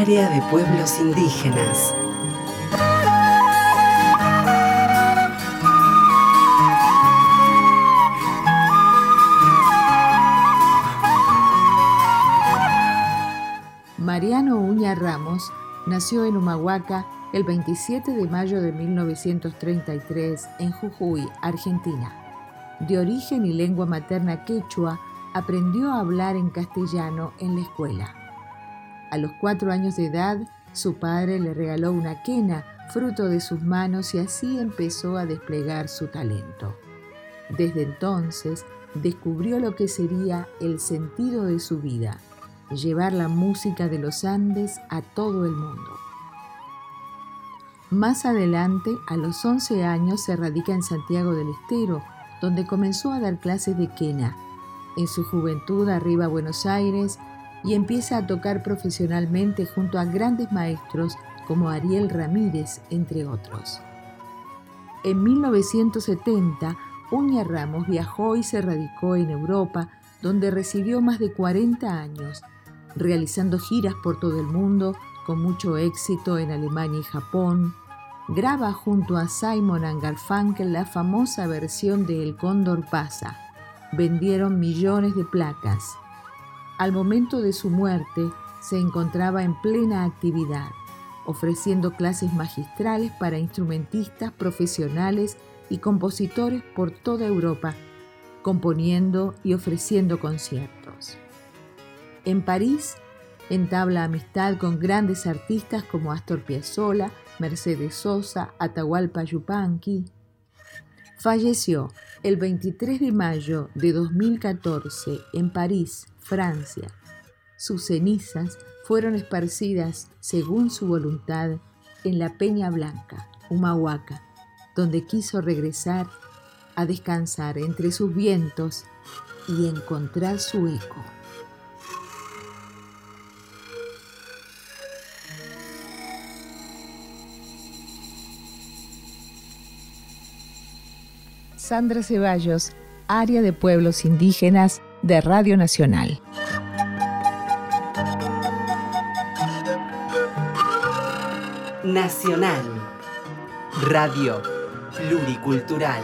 Área de Pueblos Indígenas. Mariano Uña Ramos nació en Humahuaca el 27 de mayo de 1933 en Jujuy, Argentina. De origen y lengua materna quechua, aprendió a hablar en castellano en la escuela. A los cuatro años de edad, su padre le regaló una quena, fruto de sus manos, y así empezó a desplegar su talento. Desde entonces, descubrió lo que sería el sentido de su vida, llevar la música de los Andes a todo el mundo. Más adelante, a los 11 años, se radica en Santiago del Estero, donde comenzó a dar clases de quena. En su juventud arriba a Buenos Aires y empieza a tocar profesionalmente junto a grandes maestros como Ariel Ramírez, entre otros. En 1970, Uña Ramos viajó y se radicó en Europa, donde recibió más de 40 años, realizando giras por todo el mundo con mucho éxito en Alemania y Japón, graba junto a Simon Garfunkel la famosa versión de El Cóndor pasa. Vendieron millones de placas. Al momento de su muerte, se encontraba en plena actividad, ofreciendo clases magistrales para instrumentistas profesionales y compositores por toda Europa, componiendo y ofreciendo conciertos. En París, entabla amistad con grandes artistas como Astor Piazzolla, Mercedes Sosa, Atahualpa Yupanqui. Falleció el 23 de mayo de 2014 en París, Francia. Sus cenizas fueron esparcidas, según su voluntad, en la Peña Blanca, Humahuaca, donde quiso regresar a descansar entre sus vientos y encontrar su eco. Sandra Ceballos, Área de Pueblos Indígenas de Radio Nacional. Nacional. Radio Pluricultural.